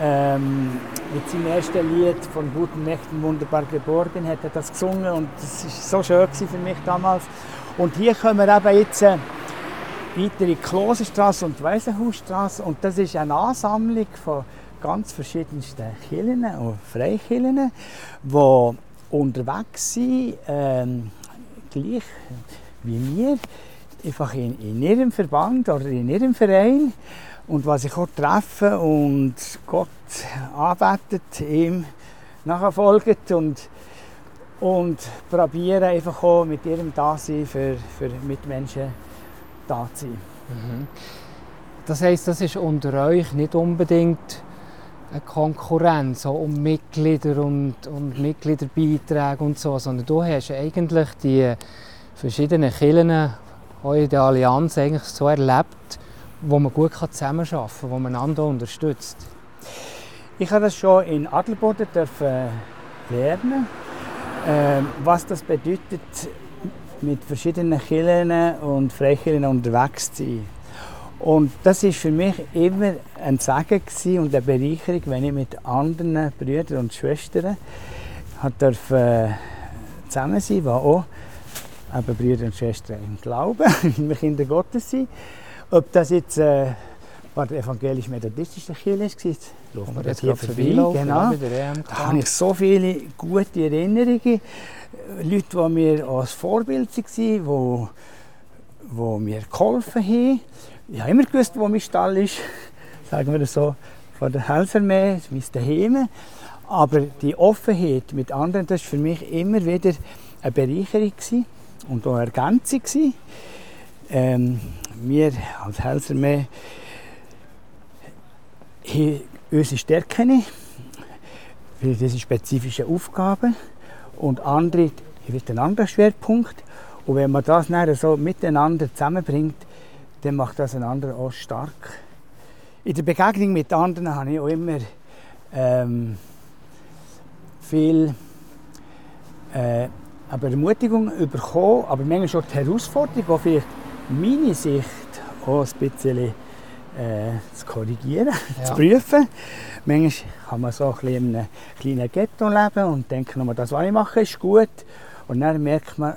ähm, mit seinem ersten Lied von Guten Nächten wunderbar geborgen hat er das gesungen und das war so schön für mich damals. Und hier kommen wir eben jetzt äh, weiter in die Klosterstraße und die Waisenhausstraße und das ist eine Ansammlung von ganz verschiedensten Kirchen und Freikirchen, die unterwegs sind, ähm, gleich wie wir, einfach in, in ihrem Verband oder in ihrem Verein und was sich auch treffen und Gott arbeitet, ihm nachfolgen und und probieren einfach auch mit ihrem Dasein für, für Mitmenschen da zu sein. Mhm. Das heisst, das ist unter euch nicht unbedingt eine Konkurrenz so um Mitglieder und, und Mitgliederbeiträge und so, sondern du hast eigentlich die verschiedenen Kirchen der Allianz eigentlich so erlebt, wo man gut zusammenarbeiten kann, wo man einander unterstützt. Ich habe das schon in Adelboden lernen, äh, was das bedeutet, mit verschiedenen Kirchen und Freikirchen unterwegs zu sein. Und das ist für mich immer ein Segen und eine Bereicherung, wenn ich mit anderen Brüdern und Schwestern durfte, äh, zusammen sein, die auch Brüder und Schwestern im Glauben, [LAUGHS] wir Kinder Gottes sind. Ob das jetzt äh, bei der evangelisch-methodistischen Kirche. Laufen wir jetzt hier vorbei, genau. Da habe ich so viele gute Erinnerungen. Leute, die mir als Vorbild waren, die, die mir geholfen haben. Ich habe immer gewusst, wo mein Stall ist, sagen wir das so, von der Helfermähe, mein Daheim. Aber die Offenheit mit anderen, das war für mich immer wieder eine Bereicherung und auch eine Ergänzung. Ähm, wir als Helfermähe haben unsere Stärken für diese spezifischen Aufgaben und andere haben einen anderen Schwerpunkt. Und wenn man das dann so miteinander zusammenbringt, dann macht das einander auch stark. In der Begegnung mit anderen habe ich auch immer ähm, viel äh, Ermutigung bekommen, aber manchmal schon die Herausforderung, auch vielleicht meine Sicht auch ein bisschen äh, zu korrigieren, [LAUGHS] ja. zu prüfen. Manchmal kann man so ein bisschen in einem kleinen Ghetto leben und denken, nur das, was ich mache, ist gut. Und dann merkt man,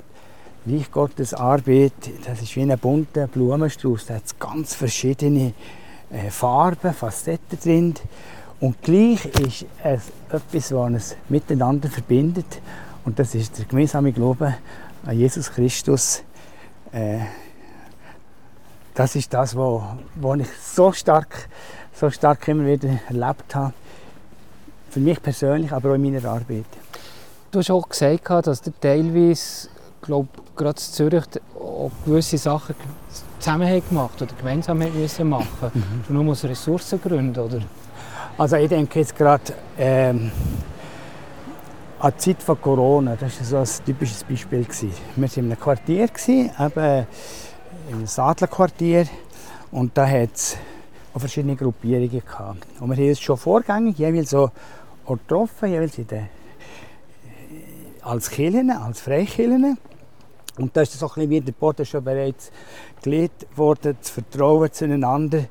Reich Gottes Arbeit, das ist wie ein bunter Blumenstrauß. Da hat ganz verschiedene äh, Farben, Facetten drin. Und gleich ist es etwas, was uns miteinander verbindet. Und das ist der gemeinsame Glaube an Jesus Christus. Äh, das ist das, was, was ich so stark, so stark immer wieder erlebt habe. Für mich persönlich, aber auch in meiner Arbeit. Du hast auch gesagt, dass du teilweise, glaube gerade in Zürich, auch gewisse Sachen zusammen gemacht oder gemeinsam müssen machen mhm. Nur aus Ressourcengründen, oder? Also ich denke jetzt gerade ähm, an die Zeit von Corona, das war so ein typisches Beispiel. Gewesen. Wir waren in einem Quartier, eben im Sadlerquartier, und da hat es verschiedene Gruppierungen gehabt. Und wir haben uns schon vorgängig jeweils so getroffen, jeweils in der, als Kirchen, als Freikirchen. Und da ist so ein bisschen wie der Boden schon bereits gelegt worden, das Vertrauen zueinander.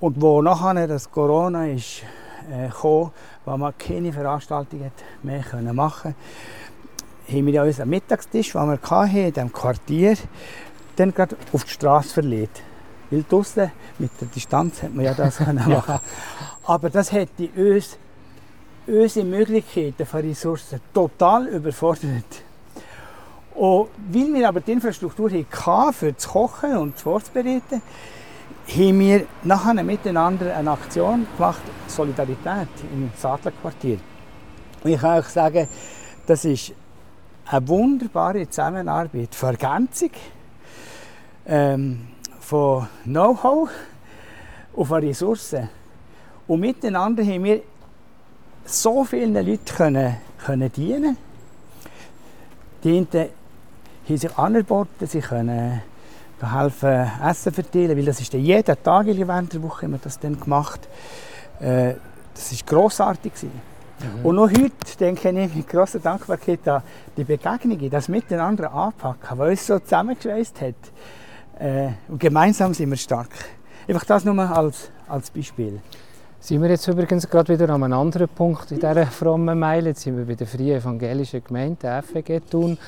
Und wo nachher das Corona ist, äh, kam, wo man keine Veranstaltungen mehr machen konnte, haben wir ja unseren Mittagstisch, den wir hatten, in diesem Quartier, dann gerade auf die Straße verlegt. Weil draußen mit der Distanz hat man ja das [LAUGHS] machen ja. Aber das hätte uns unsere Möglichkeiten von Ressourcen total überfordert. Und weil wir aber die Infrastruktur hatten, für das Kochen und das Vorzubereiten, haben wir nachher miteinander eine Aktion gemacht, Solidarität im Sadlerquartier. Und ich kann euch sagen, das ist eine wunderbare Zusammenarbeit von Ergänzung, ähm, von Know-how und von Ressourcen. Und miteinander haben wir so vielen Leuten können, können dienen. Die haben sich angeboten, sie können helfen, Essen verteilen, weil das ist dann jeden Tag während der Woche immer das dann gemacht. Äh, das war grossartig. Mhm. Und noch heute denke ich mit grosser Dankbarkeit an die Begegnungen, das Miteinander anpacken, was uns so zusammengeschweißt hat. Äh, und gemeinsam sind wir stark. Einfach das nur als, als Beispiel. Sind wir jetzt übrigens gerade wieder an einem anderen Punkt in dieser frommen Meile. Jetzt sind wir bei der Freien Evangelischen Gemeinde, der FEG Thun.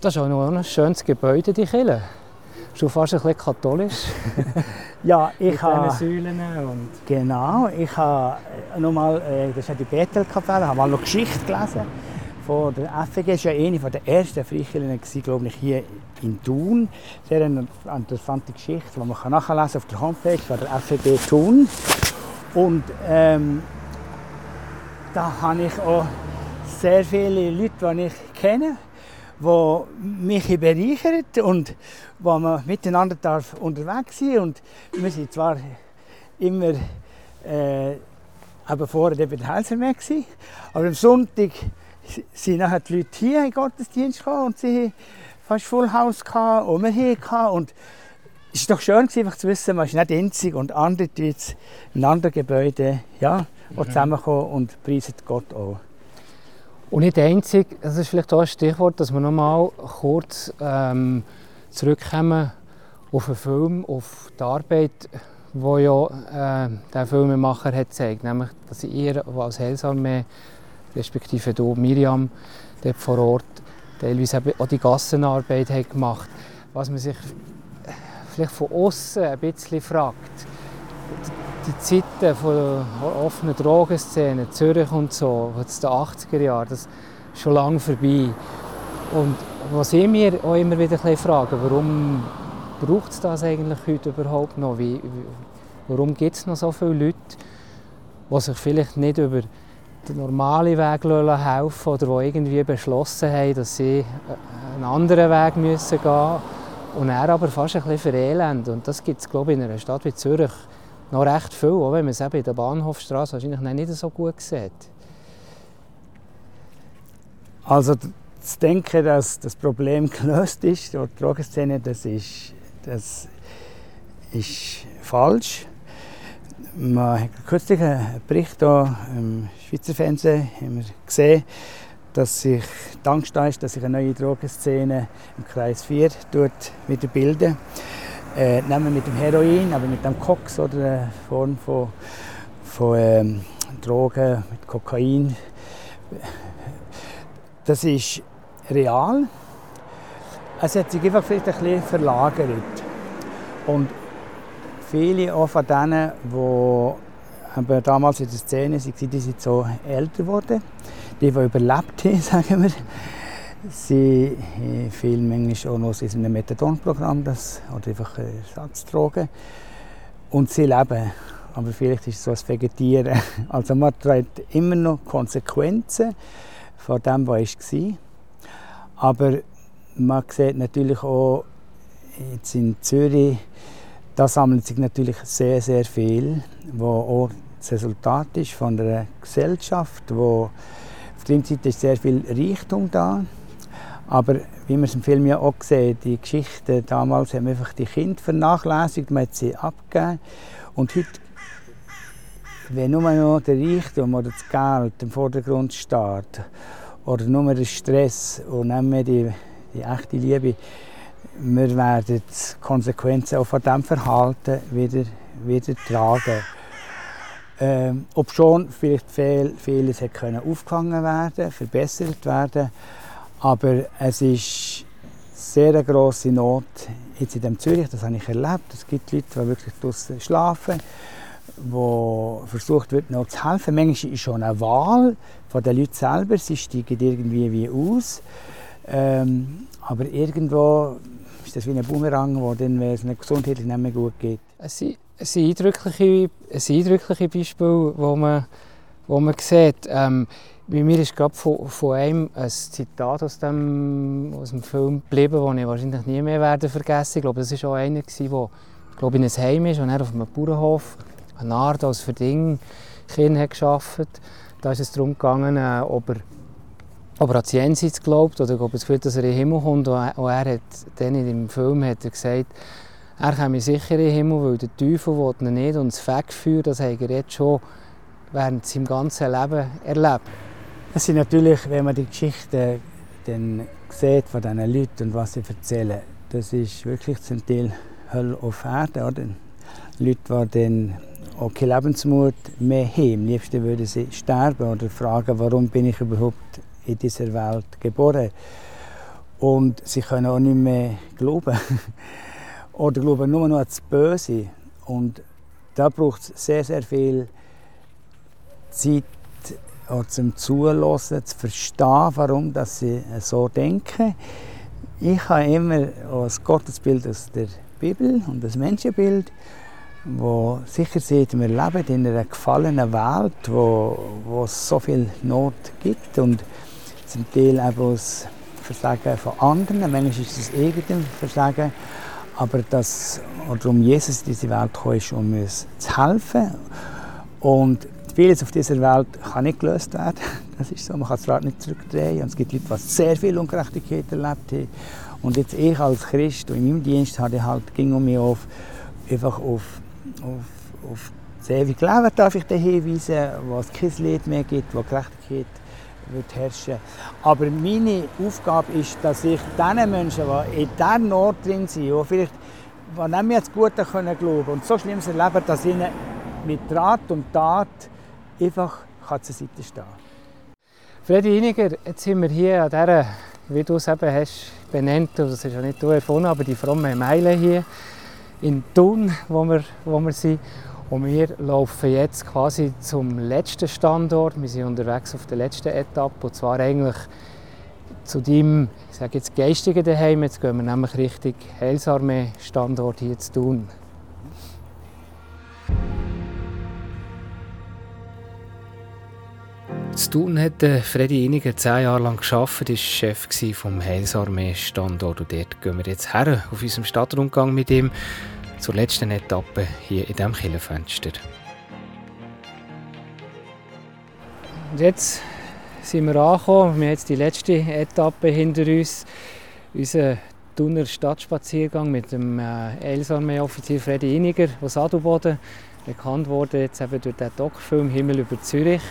Das ist auch noch ein schönes Gebäude, die Kirche. Schon fast ein bisschen katholisch. [LAUGHS] ja, ich habe... Säulen und... Genau, ich habe nochmal, äh, das ist ja die Bethel-Kapelle, habe mal noch Geschichte gelesen. Von der FEG ist ja eine der ersten Freikirchen, glaube ich, hier in Thun. Sehr eine interessante Geschichte, die man nachlesen kann auf der Homepage von der FEG Thun. Und ähm, da habe ich auch sehr viele Leute, die ich kenne, die mich bereichern und wo man miteinander darf unterwegs sein und wir sind zwar immer äh, aber vorher bei der Helsermeer aber am Sonntag sind die Leute hier in den Gottesdienst gekommen und sie fast Full House gehabt, und wir hier und es war doch schön einfach zu wissen, man ist nicht einzig und andere jetzt in anderen Gebäuden ja, mhm. zusammenkommen und preisen Gott auch. Und nicht einzig, das ist vielleicht auch ein Stichwort, dass wir noch mal kurz ähm, zurückkommen auf den Film, auf die Arbeit, die ja äh, der Filmemacher hat gezeigt, nämlich, dass ihr als Heilsarmee, respektive du, Miriam, dort vor Ort, teilweise auch die Gassenarbeit hat gemacht. Was man sich vielleicht von außen ein bisschen fragt, die Zeiten von offenen Drogenszenen, Zürich und so, aus den 80er Jahren, das ist schon lange vorbei. Und was ich mir auch immer wieder frage, warum braucht es das eigentlich heute überhaupt noch? Wie, warum gibt es noch so viele Leute, die sich vielleicht nicht über den normalen Weg helfen oder die irgendwie beschlossen haben, dass sie einen anderen Weg gehen müssen und er aber fast ein bisschen verelend. Und das gibt es, glaube ich, in einer Stadt wie Zürich noch recht viel, auch wenn man es eben in der Bahnhofstraße wahrscheinlich nicht so gut sieht. Also zu denken, dass das Problem [LAUGHS] gelöst ist die Drogenszene, das ist, das ist falsch. Man hat kürzlich einen Bericht im Schweizer Fernsehen gesehen, dass sich Dank ist, dass sich eine neue Drogenszene im Kreis 4 wieder bildet. Äh, nicht mit dem Heroin, aber mit dem Koks oder eine Form von, von ähm, Drogen, mit Kokain. Das ist real. Es hat sich einfach vielleicht ein bisschen verlagert. Und viele von denen, die damals in der Szene waren, die sind so älter geworden. Die, die überlebt haben, [LAUGHS] sagen wir, sie fehlen manchmal auch noch in einem Methadonprogramm das, oder einfach Ersatzdrogen. Und sie leben. Aber vielleicht ist es so ein Vegetieren. [LAUGHS] Also man trägt immer noch Konsequenzen von dem, was war. Aber man sieht natürlich auch jetzt in Zürich, da sammelt sich natürlich sehr, sehr viel, wo auch das Resultat ist von einer Gesellschaft, wo auf der einen Seite ist sehr viel Reichtum da, aber wie man es im Film ja auch sieht, die Geschichte damals haben einfach die Kinder vernachlässigt, man hat sie abgegeben und heute wenn nur noch der Reichtum oder das Geld im Vordergrund steht oder nur der Stress und nicht mehr die, die echte Liebe, wir werden die Konsequenzen auch von diesem Verhalten wieder, wieder tragen. Ähm, ob schon vielleicht viel, vieles hätte können aufgefangen werden, verbessert werden, aber es ist sehr eine grosse Not jetzt in dem Zürich, das habe ich erlebt. Es gibt Leute, die wirklich draußen schlafen wo versucht wird, noch zu helfen. Manchmal ist schon eine Wahl von den Leuten selber, sie steigen irgendwie wie aus. Ähm, aber irgendwo ist das wie ein Boomerang, wo dann, wenn es ihnen gesundheitlich nicht mehr gut geht. Es sind, es sind eindrückliche, es eindrückliche Beispiele, wo man, wo man sieht. Ähm, bei mir ist gerade von, von einem ein Zitat aus dem, aus dem Film geblieben, das ich wahrscheinlich nie mehr werde vergessen. Ich glaube, das war auch einer, der glaube in einem Heim ist und auf einem Bauernhof eine Art als Verding hat geschafft. Da ist es darum gegangen, äh, ob er ob er an die Jenseits glaubt oder ob das Gefühl dass er in den Himmel kommt. Und er hat dann in dem Film hat er gesagt, er komme sicher in den Himmel, weil der Teufel will ihn nicht. Und das Fegfeuer, das hat er jetzt schon während seinem ganzen Leben erlebt. Es sind natürlich, wenn man die Geschichte dann sieht von diesen Leuten und was sie erzählen, das ist wirklich zum Teil Hölle auf Erden. Oder? Leute, die dann auch keinen Lebensmut mehr haben. Am liebsten würden sie sterben oder fragen, warum bin ich überhaupt in dieser Welt geboren. Und sie können auch nicht mehr glauben. [LAUGHS] oder glauben nur noch an das Böse. Und da braucht es sehr, sehr viel Zeit auch zum Zuhören, zu verstehen, warum dass sie so denken. Ich habe immer das Gottesbild aus der Bibel und das Menschenbild wo sicher sieht, wir leben in einer gefallenen Welt, wo, wo es so viel Not gibt und zum Teil auch aus Versagen von anderen. Manchmal ist es eigenes Versagen, aber dass oder um Jesus in diese Welt gekommen ist, um uns zu helfen. Und vieles auf dieser Welt kann nicht gelöst werden. [LAUGHS] Das ist so, man kann das Rad nicht zurückdrehen. Und es gibt Leute, die sehr viel Ungerechtigkeit erlebt haben. Und jetzt ich als Christ und in meinem Dienst hatte halt, ging um mich auf, einfach auf auf, auf das ewige Leben darf ich hinweisen, wo es kein Leid mehr gibt, wo Gerechtigkeit herrschen. Aber meine Aufgabe ist, dass ich diesen Menschen, die in dieser Not drin sind, die vielleicht die nicht mehr das Gute können glauben und so Schlimmes erleben, dass ihnen mit Rat und Tat einfach zur Seite stehen Freddy Iniger, jetzt sind wir hier an dieser, wie du es eben hast benannt, das ist ja nicht du erfunden, aber die fromme Meile hier in Thun, wo wir, wo wir sind. Und wir laufen jetzt quasi zum letzten Standort. Wir sind unterwegs auf der letzten Etappe und zwar eigentlich zu deinem, ich sage jetzt geistigen Daheim. Jetzt gehen wir nämlich Richtung Heilsarmee-Standort hier zu tun. Zu tun hat Freddy Iniger zehn Jahre lang gearbeitet, war Chef vom Heilsarmee-Standort. Und dort gehen wir jetzt her auf unserem Stadtrundgang mit ihm zur letzten Etappe hier in diesem Killenfenster. Jetzt sind wir angekommen. Wir haben jetzt die letzte Etappe hinter uns. Unser Thuner Stadtspaziergang mit dem äh, Elsarmee-Offizier Freddy Iniger aus Adelboden. Bekannt wurde jetzt eben durch den Doc-Film «Himmel über Zürich».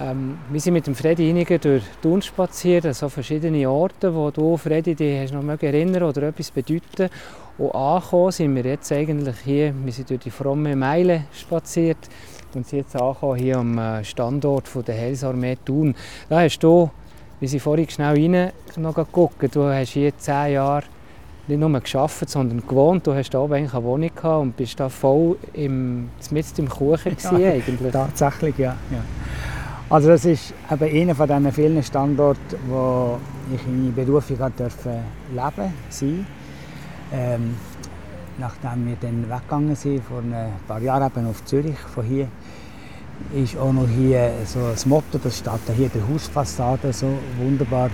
Ähm, wir sind mit dem Freddy Iniger durch Thun spaziert, so verschiedene Orte, wo du, Freddy, dich hast noch erinnern oder etwas bedeuten. Und angekommen sind wir jetzt eigentlich hier, wir sind durch die fromme Meile spaziert und sind jetzt angekommen hier am äh, Standort von der Heilsarmee Thun. Da hast du, wir sind vorhin schnell rein noch geguckt, du hast hier zehn Jahre nicht nur geschafft, sondern gewohnt. Du hast hier oben eigentlich eine Wohnung gehabt und bist da voll im, mitten im Kuchen [LAUGHS] ja, eigentlich. Tatsächlich, ja. ja. Also das ist eben einer von diesen vielen Standorten, wo ich in meiner Berufung durfte leben sein. Ähm, nachdem wir dann weggegangen sind, vor ein paar Jahren eben auf Zürich von hier, ist auch noch hier so das Motto, das steht hier der Hausfassade so wunderbar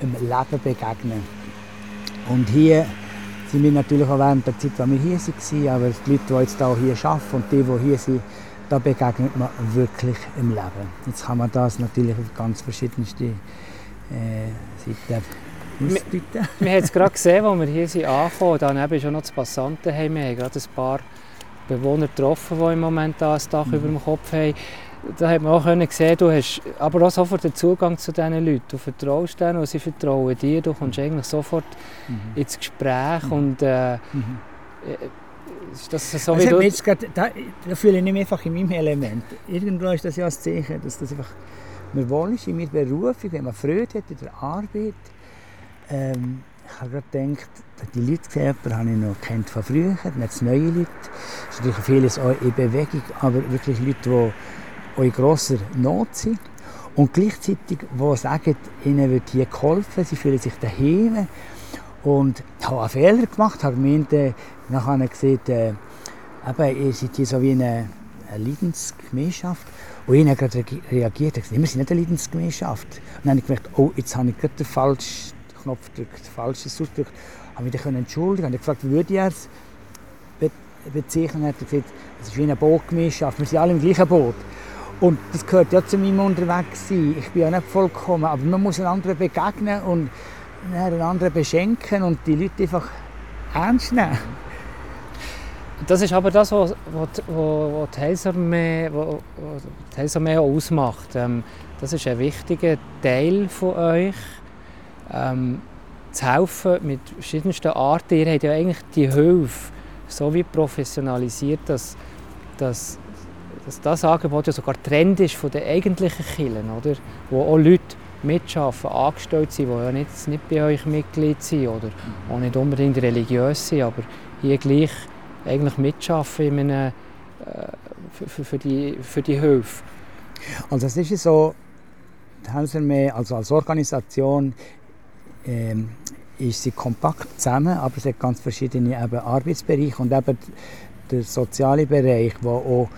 im Leben begegnen. Und hier sind wir natürlich auch während der Zeit, als wir hier waren, aber die Leute, die jetzt auch hier arbeiten und die, die hier sind, da begegnet man wirklich im Leben. Jetzt kann man das natürlich auf ganz verschiedenste äh, Seiten ausdeuten. [LAUGHS] Wir, haben es gerade gesehen, als wir hier sind angekommen, daneben ist auch noch das Passantenheim. Wir haben gerade ein paar Bewohner getroffen, die im Moment da ein Dach mhm. über dem Kopf haben. Da hat man auch sehen, du hast aber auch sofort den Zugang zu diesen Leuten. Du vertraust denen und sie vertrauen dir. Du kommst eigentlich sofort mhm. ins Gespräch mhm. und äh, mhm. Äh, ist das so, also wie du... Grad, da, da, fühle ich mich einfach in meinem Element. Irgendwo ist das ja das Zeichen, dass das einfach mir wohl ist in meiner Berufung, wenn man Freude hat in der Arbeit. Ähm, ich habe gerade gedacht, die Leute gesehen, die habe ich noch kennt von früher, dann jetzt neue Leute. Es ist natürlich vieles auch in Bewegung, aber wirklich Leute, die in grosser Not sind. Und gleichzeitig, die sagen, ihnen wird hier geholfen, sie fühlen sich daheim. Und habe einen Fehler gemacht, habe gemeint, äh, nachher gesehen, äh, eben, ihr seid hier so wie eine, eine Leidensgemeinschaft. Und ich habe gerade reagiert, gesagt, wir sind nicht eine Leidensgemeinschaft. Und dann habe ich gemerkt, oh, jetzt habe ich gerade den falschen Knopf gedrückt, den falschen ausgedrückt. Habe mich dann entschuldigen. Habe gefragt, wie würde ich es be bezeichnen? Er hat gesagt, es ist wie eine Bootgemeinschaft, wir sind alle im gleichen Boot. Und das gehört ja zu meinem Unterwegssein. Ich bin ja nicht vollkommen, aber man muss einander begegnen und einen anderen beschenken und die Leute einfach ernst nehmen. Das ist aber das, was, was, was die Heilsarmee, Heilsarmee ausmacht. Ähm, das ist ein wichtiger Teil von euch, ähm, zu helfen mit verschiedensten Arten. Ihr habt ja eigentlich die Hilfe so wie professionalisiert, dass, dass, dass das Angebot ja sogar Trend ist von den eigentlichen Kirchen, oder? wo auch Leute mitschaffen, angestellt sind, die ja nicht, nicht bei euch Mitglied sind oder auch nicht unbedingt religiös sind, aber hier gleich eigentlich mitschaffen in einem, äh, für, für, die, für die Hilfe. Also es ist so, die Hausarmee also als Organisation ähm, ist sie kompakt zusammen, aber es hat ganz verschiedene eben Arbeitsbereiche und eben der soziale Bereich, wo auch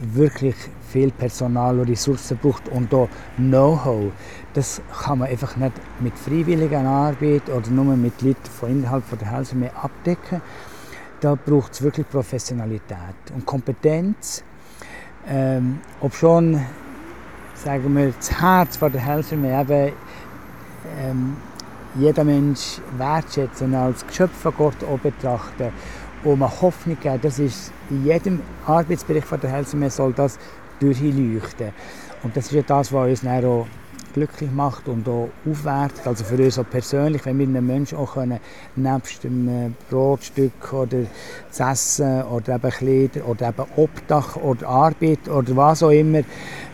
wirklich viel Personal und Ressourcen braucht und auch Know-how. Das kann man einfach nicht mit freiwilliger Arbeit oder nur mit Leuten von innerhalb der Hälse mehr abdecken. Da braucht es wirklich Professionalität und Kompetenz. Ähm, ob schon, sagen wir, das Herz von der Hälse mehr eben, ähm, jeder Mensch wertschätzen als Geschöpf von Gott auch betrachten und man Hoffnung geben, das ist in jedem Arbeitsbericht von der Helsenmeer soll das durchleuchten. Und das ist ja das, was uns dann auch glücklich macht und auch aufwertet. Also für uns auch persönlich, wenn wir einem Menschen auch können, nebst dem Brotstück oder das Essen oder eben Kleider oder eben Obdach oder Arbeit oder was auch immer,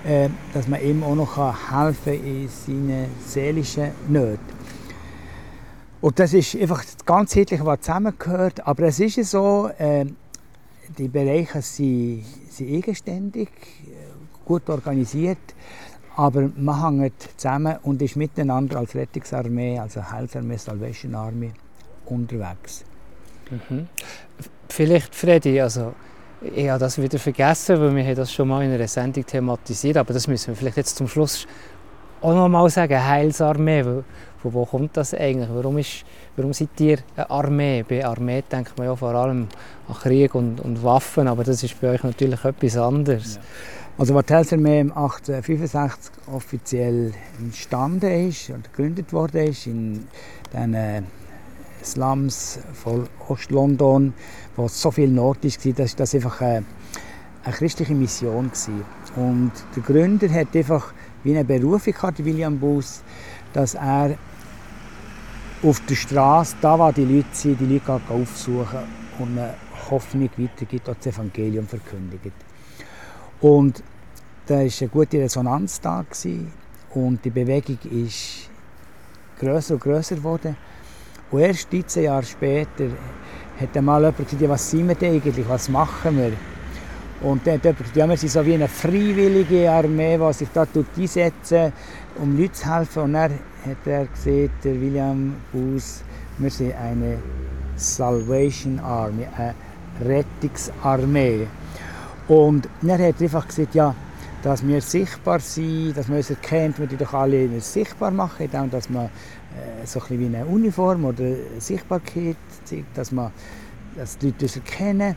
äh, dass man ihm auch noch helfen kann in seinen seelischen Nöten. Und das ist einfach das Ganzheitliche, was zusammengehört. Aber es ist so, äh, die Bereiche sind, sind eigenständig, gut organisiert, aber man hängt zusammen und ist miteinander als Rettungsarmee, also Heilsarmee, Salvation Army unterwegs. Mhm. Vielleicht, Freddy, also ich habe das wieder vergessen, weil wir haben das schon mal in einer Sendung thematisiert, aber das müssen wir vielleicht jetzt zum Schluss auch noch mal sagen, Heilsarmee, von wo kommt das eigentlich? Warum, ist, warum seid ihr eine Armee? Bei Armee denkt man ja vor allem an Krieg und, und Waffen, aber das ist bei euch natürlich etwas anderes. Ja. Also was die Heilsarmee 1865 offiziell entstanden ist und gegründet wurde, ist in den Slums von Ost-London, wo so viel Not war, das war das einfach eine, eine christliche Mission. Gewesen. Und der Gründer hat einfach wie eine Berufung gehabt, William Booth, dass er auf der Straße, da wo die Leute sind, die Leute aufsuchen und eine Hoffnung weitergibt, das Evangelium verkündigt. Und da war eine gute Resonanz da gewesen, und die Bewegung ist größer und größer geworden. Und erst 13 Jahre später hat einmal jemand gesagt, was sind wir denn eigentlich, was machen wir? Und dann hat jemand gesagt, ja, wir sind so wie eine freiwillige Armee, die sich da einsetzt, um Leuten zu helfen. Und dann hat er gesehen, der William Booth, wir sind eine Salvation Army, eine Rettungsarmee. Und dann hat er einfach gesagt, ja, dass wir sichtbar sind, dass man uns erkennt, wir die doch alle sichtbar machen, indem dass man äh, so ein wie eine Uniform oder Sichtbarkeit zeigt, dass, man, dass die Leute uns erkennen.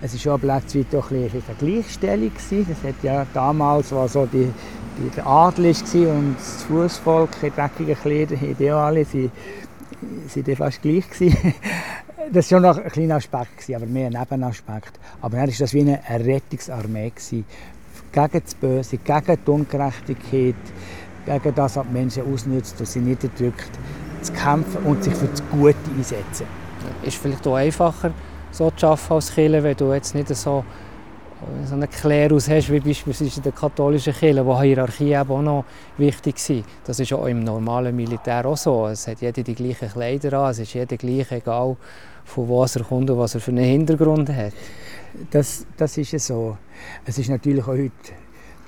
Es war auch plötzlich doch ein bisschen eine Gleichstellung. Gewesen. Das hat ja damals, war so die, die, der Adel war und das Fußvolk in dreckigen Kleidern, die alle, sie, sie fast gleich gewesen. [LAUGHS] Das war noch ein kleiner Aspekt, aber mehr ein Nebenaspekt. Aber dann war das wie eine Rettungsarmee gegen das Böse, gegen die Ungerechtigkeit, gegen das, was die Menschen ausnützt und sie niederdrückt, zu kämpfen und sich für das Gute einsetzen. Ist vielleicht auch einfacher, so zu arbeiten als Kirche, wenn du jetzt nicht so, so einen Klerus hast, wie beispielsweise in der katholischen Kirche, wo Hierarchie eben auch noch wichtig ist. Das ist auch im normalen Militär auch so. Es hat jeder die gleichen Kleider an, es ist jeder gleich, egal von wo er kommt und was er für einen Hintergrund hat. Das, das ist so. Es ist natürlich auch heute,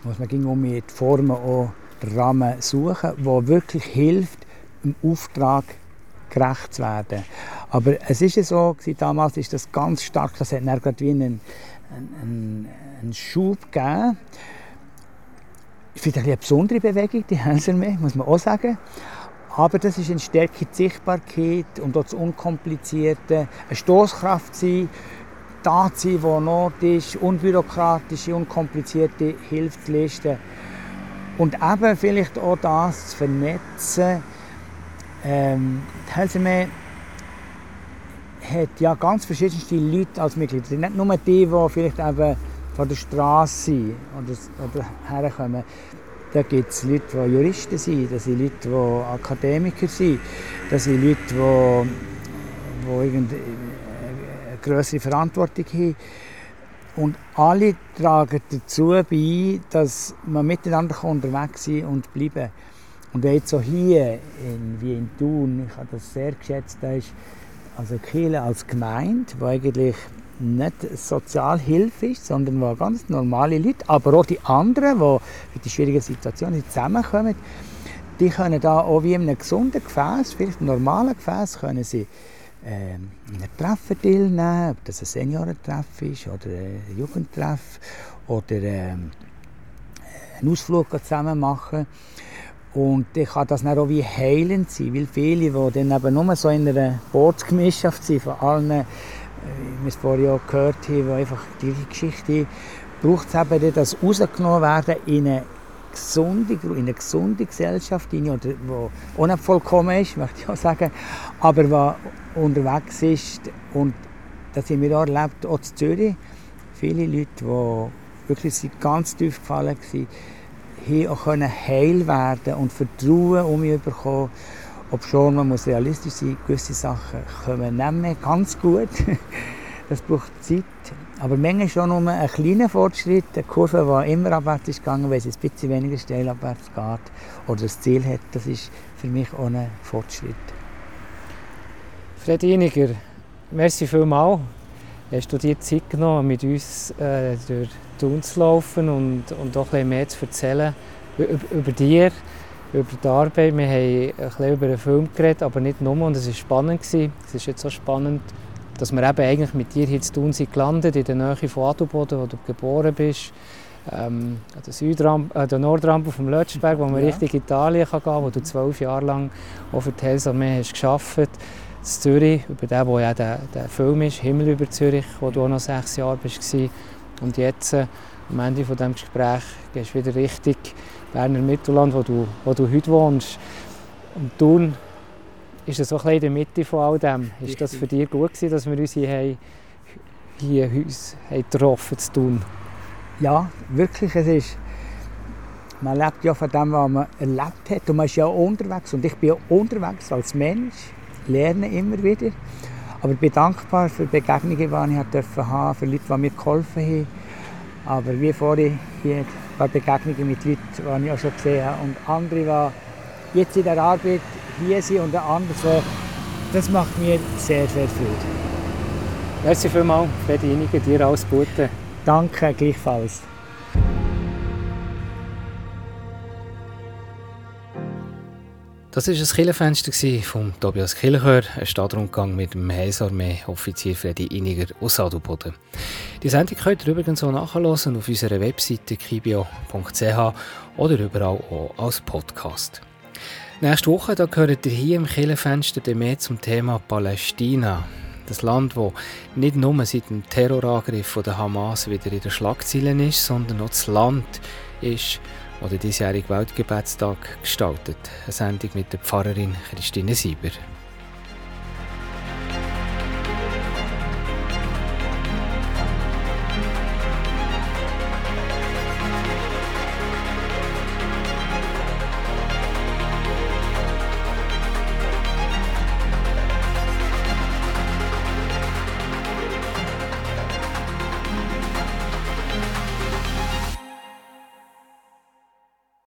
muss man ging um mit Formen auch Rahmen suchen, wo wirklich hilft, dem Auftrag gerecht zu werden. Aber es ist so, damals ist das ganz stark, das hat dann wie einen, einen, einen Schub gegeben. Ich finde eine besondere Bewegung, die Hänserme, muss man auch sagen. Aber das ist eine Stärke, die Sichtbarkeit und auch das Unkomplizierte, eine Stoßkraft sein, da zu sein, wo Not ist, unbürokratische, unkomplizierte leisten. Und eben vielleicht auch das zu vernetzen. Ähm, die Helseme hat ja ganz verschiedene Leute als Mitglieder. Nicht nur die, die vielleicht eben von der Straße sind oder, oder herkommen. Da gibt es Leute, die Juristen sind, das sind Leute, die Akademiker sind, das sind Leute, die, die irgendeine größere Verantwortung haben. Und alle tragen dazu bei, dass man miteinander unterwegs sein und bleiben Und jetzt so hier, in, wie in Thun, ich habe das sehr geschätzt, da ist also Kiel als Gemeinde, die eigentlich nicht Sozialhilfe ist, sondern wo ganz normale Leute, aber auch die anderen, die in die schwierigen Situationen zusammenkommen, die können da auch wie in einem gesunden Gefäß, vielleicht einem normalen Gefäß, können sie äh, in einem Treffen teilnehmen, ob das ein Seniorentreff ist oder ein Jugendtreff oder äh, einen Ausflug zusammen machen. Und ich kann das dann auch wie heilend sein, weil viele, die dann eben nur so in einer Bootsgemeinschaft sind, von allen, äh, wie wir es vorhin auch gehört haben, die einfach die gleiche Geschichte braucht es eben, dass rausgenommen werden in eine gesunde, in eine gesunde Gesellschaft, die auch nicht vollkommen ist, möchte ich auch sagen, aber die unterwegs ist. Und das haben wir auch erlebt, auch in Zürich. Viele Leute, die wirklich ganz tief gefallen waren, haben auch heil werden und Vertrauen um mich bekommen. Ob schon, man muss realistisch sein, gewisse Sachen kommen nicht mehr ganz gut. [LAUGHS] das braucht Zeit. Aber manchmal schon nur ein kleiner Fortschritt, eine Kurve, die immer abwärts ist gegangen, weil es ein bisschen weniger steil abwärts geht oder das Ziel hat, das ist für mich auch ein Fortschritt. Fred Iniger, merci vielmals. hast du dir Zeit genommen, mit uns äh, durch Thun zu laufen und, und auch ein mehr zu erzählen über, über dir, über die Arbeit. Wir haben ein bisschen über den Film geredet, aber nicht nur. Und es war spannend. Gewesen. Es ist jetzt so spannend, dass wir eben eigentlich mit dir hier zu Thun sind gelandet, in der Nähe von Adelboden, wo du geboren bist. Ähm, an der, Südramp äh, der Nordrampe vom Lötschberg, wo man ja. Richtung Italien kann gehen kann, wo du zwölf Jahre lang auch für die Heilsarmee hast gearbeitet in Zürich, über den, wo ja der, der Film ist, Himmel über Zürich, wo du auch noch sechs Jahre warst. Und jetzt, äh, am Ende von diesem Gespräch, gehst du wieder Richtung Berner Mittelland, wo du, wo du heute wohnst. Und Thun ist das so ein in der Mitte von all dem. Ist das für dich gut gewesen, dass wir uns hier, haben, hier uns haben getroffen zu tun? Ja, wirklich. Es ist, man lebt ja von dem, was man erlebt hat. Und man ist ja unterwegs. Und ich bin ja unterwegs als Mensch, lerne immer wieder. Aber ich bin dankbar für die Begegnungen, die ich haben durfte, für Leute, die mir geholfen haben. Aber wie vorhin hier paar Begegnungen mit Leuten, die ich auch schon gesehen habe. Und andere, die jetzt in der Arbeit hier sind und andere, das macht mir sehr, sehr Freude. Merci vielmals, Freddy Iniger, dir alles Gute. Danke, gleichfalls. Das war ein Killenfenster von Tobias Kilchör, ein Stadtrundgang mit dem Heilsarmee-Offizier Freddy Iniger aus Adelboden. Die Sendung könnt ihr übrigens auch nachhören auf unserer Webseite kibio.ch oder überall auch als Podcast. Nächste Woche da gehört ihr hier im Killenfenster mehr zum Thema Palästina. Das Land, das nicht nur seit dem Terrorangriff der Hamas wieder in den Schlagzeilen ist, sondern auch das Land ist, das den diesjährigen Weltgebetstag gestaltet. Eine Sendung mit der Pfarrerin Christine Sieber.